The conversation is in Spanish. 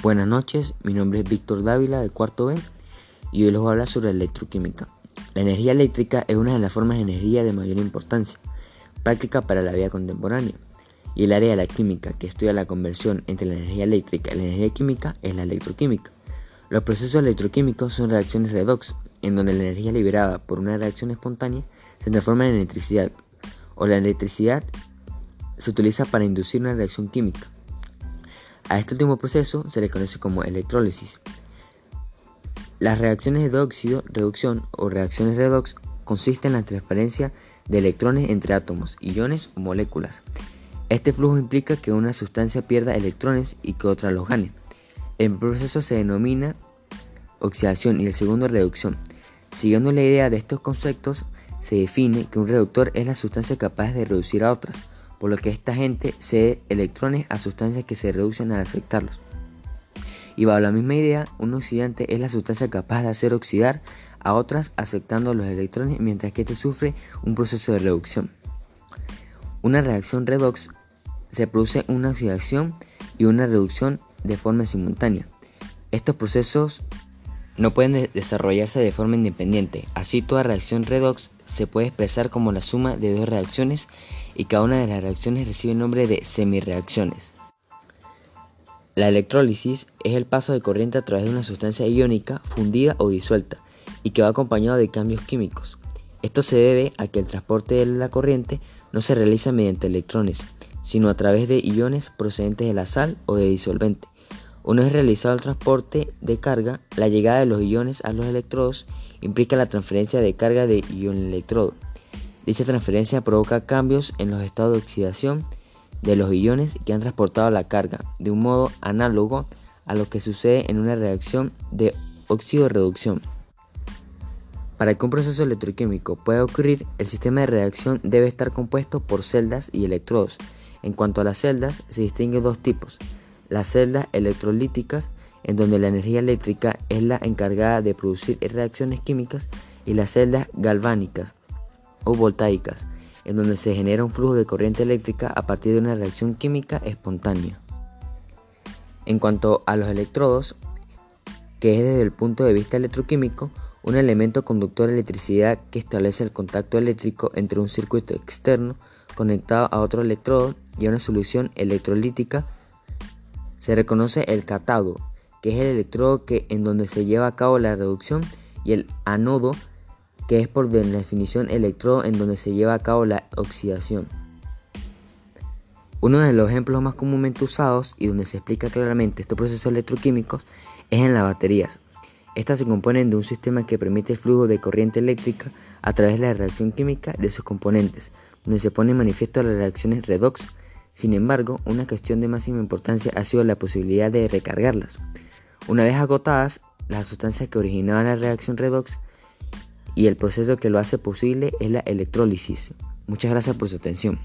Buenas noches, mi nombre es Víctor Dávila de cuarto B y hoy les voy a hablar sobre electroquímica. La energía eléctrica es una de las formas de energía de mayor importancia, práctica para la vida contemporánea. Y el área de la química que estudia la conversión entre la energía eléctrica y la energía química es la electroquímica. Los procesos electroquímicos son reacciones redox, en donde la energía liberada por una reacción espontánea se transforma en electricidad, o la electricidad se utiliza para inducir una reacción química. A este último proceso se le conoce como electrólisis. Las reacciones de óxido, reducción o reacciones redox consisten en la transferencia de electrones entre átomos, iones o moléculas. Este flujo implica que una sustancia pierda electrones y que otra los gane. El proceso se denomina oxidación y el segundo reducción. Siguiendo la idea de estos conceptos, se define que un reductor es la sustancia capaz de reducir a otras por lo que esta gente cede electrones a sustancias que se reducen al aceptarlos. Y bajo la misma idea, un oxidante es la sustancia capaz de hacer oxidar a otras aceptando los electrones mientras que éste sufre un proceso de reducción. Una reacción redox se produce una oxidación y una reducción de forma simultánea. Estos procesos no pueden desarrollarse de forma independiente, así toda reacción redox se puede expresar como la suma de dos reacciones y cada una de las reacciones recibe el nombre de semirreacciones. La electrólisis es el paso de corriente a través de una sustancia iónica fundida o disuelta y que va acompañado de cambios químicos. Esto se debe a que el transporte de la corriente no se realiza mediante electrones, sino a través de iones procedentes de la sal o de disolvente. Una vez realizado el transporte de carga, la llegada de los iones a los electrodos implica la transferencia de carga de ion-electrodo. Dicha transferencia provoca cambios en los estados de oxidación de los iones que han transportado la carga, de un modo análogo a lo que sucede en una reacción de óxido-reducción. Para que un proceso electroquímico pueda ocurrir, el sistema de reacción debe estar compuesto por celdas y electrodos. En cuanto a las celdas, se distinguen dos tipos. Las celdas electrolíticas en donde la energía eléctrica es la encargada de producir reacciones químicas, y las celdas galvánicas o voltaicas, en donde se genera un flujo de corriente eléctrica a partir de una reacción química espontánea. En cuanto a los electrodos, que es desde el punto de vista electroquímico, un elemento conductor de electricidad que establece el contacto eléctrico entre un circuito externo conectado a otro electrodo y a una solución electrolítica, se reconoce el cátodo, que es el electrodo que, en donde se lleva a cabo la reducción, y el ánodo, que es por definición electrodo en donde se lleva a cabo la oxidación. Uno de los ejemplos más comúnmente usados y donde se explica claramente estos procesos electroquímicos es en las baterías. Estas se componen de un sistema que permite el flujo de corriente eléctrica a través de la reacción química de sus componentes, donde se pone en manifiesto las reacciones redox. Sin embargo, una cuestión de máxima importancia ha sido la posibilidad de recargarlas. Una vez agotadas, las sustancias que originaban la reacción redox y el proceso que lo hace posible es la electrólisis. Muchas gracias por su atención.